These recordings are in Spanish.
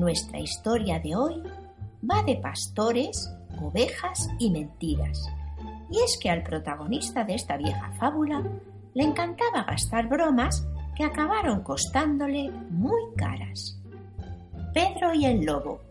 Nuestra historia de hoy va de pastores, ovejas y mentiras. Y es que al protagonista de esta vieja fábula le encantaba gastar bromas que acabaron costándole muy caras. Pedro y el Lobo,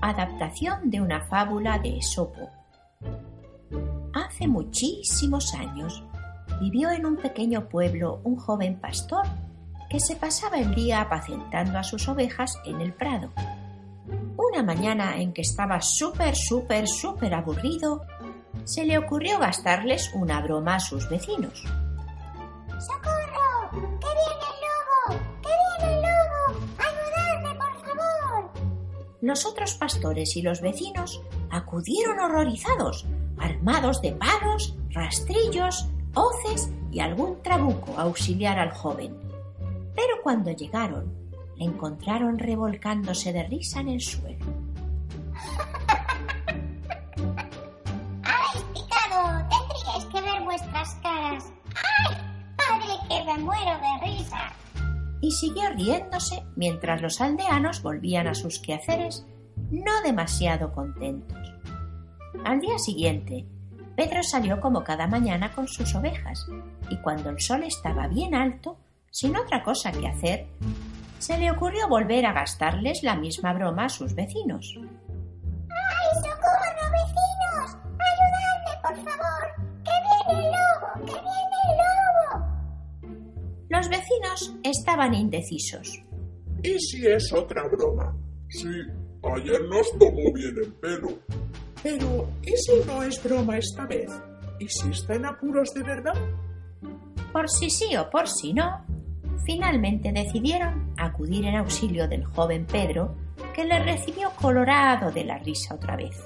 adaptación de una fábula de Esopo. Hace muchísimos años vivió en un pequeño pueblo un joven pastor que se pasaba el día apacentando a sus ovejas en el prado. Una mañana en que estaba súper, súper, súper aburrido, se le ocurrió gastarles una broma a sus vecinos. ¡Socorro! ¡Que viene el lobo! ¡Que viene el lobo! ¡Ayudadme, por favor! Los otros pastores y los vecinos acudieron horrorizados, armados de palos, rastrillos, hoces y algún trabuco a auxiliar al joven. Pero cuando llegaron, le encontraron revolcándose de risa en el suelo. ¡Habéis picado! Tendríais que ver vuestras caras. ¡Ay! ¡Padre, que me muero de risa! Y siguió riéndose mientras los aldeanos volvían a sus quehaceres, no demasiado contentos. Al día siguiente, Pedro salió como cada mañana con sus ovejas, y cuando el sol estaba bien alto, sin otra cosa que hacer, se le ocurrió volver a gastarles la misma broma a sus vecinos. ¡Ay, socorro, vecinos! ¡Ayudadme, por favor! ¡Que viene el lobo! ¡Que viene el lobo! Los vecinos estaban indecisos. ¿Y si es otra broma? Sí, ayer nos tomó bien el pelo. Pero, ¿y si no es broma esta vez? ¿Y si está en apuros de verdad? Por si sí o por si no, finalmente decidieron acudir en auxilio del joven Pedro, que le recibió colorado de la risa otra vez.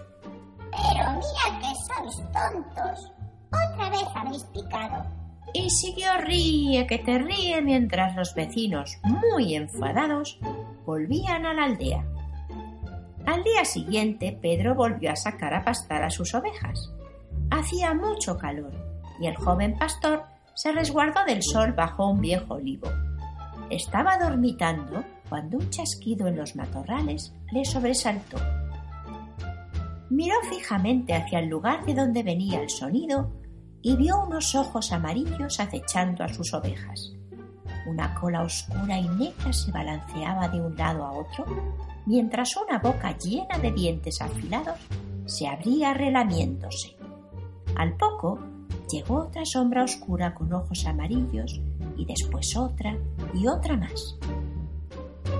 Pero mira que sois tontos. Otra vez habéis picado. Y siguió ríe que te ríe mientras los vecinos, muy enfadados, volvían a la aldea. Al día siguiente, Pedro volvió a sacar a pastar a sus ovejas. Hacía mucho calor y el joven pastor se resguardó del sol bajo un viejo olivo. Estaba dormitando cuando un chasquido en los matorrales le sobresaltó. Miró fijamente hacia el lugar de donde venía el sonido y vio unos ojos amarillos acechando a sus ovejas. Una cola oscura y negra se balanceaba de un lado a otro, mientras una boca llena de dientes afilados se abría relamiéndose. Al poco llegó otra sombra oscura con ojos amarillos y después otra y otra más.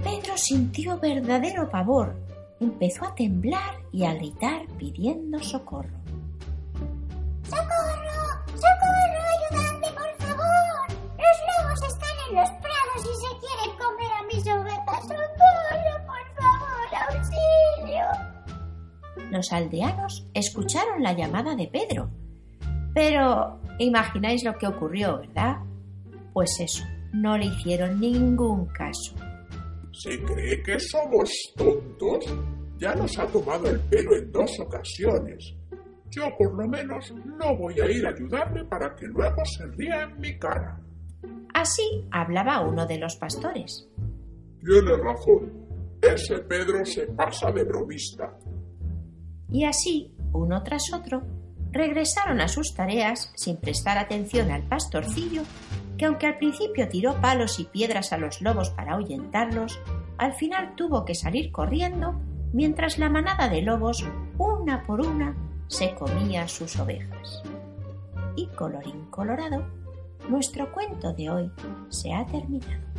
Pedro sintió verdadero pavor, empezó a temblar y a gritar pidiendo socorro. ¡Socorro! ¡Socorro! ¡Ayudadme, por favor! ¡Los lobos están en los prados y se quieren comer a mis ovejas! ¡Socorro, por favor! ¡Auxilio! Los aldeanos escucharon la llamada de Pedro. Pero imagináis lo que ocurrió, ¿verdad? Pues eso, no le hicieron ningún caso. ¿Se cree que somos tontos? Ya nos ha tomado el pelo en dos ocasiones. Yo por lo menos no voy a ir a ayudarle para que luego se ría en mi cara. Así hablaba uno de los pastores. Tiene razón. Ese Pedro se pasa de bromista. Y así, uno tras otro, regresaron a sus tareas sin prestar atención al pastorcillo, que aunque al principio tiró palos y piedras a los lobos para ahuyentarlos, al final tuvo que salir corriendo mientras la manada de lobos, una por una, se comía sus ovejas. Y colorín colorado, nuestro cuento de hoy se ha terminado.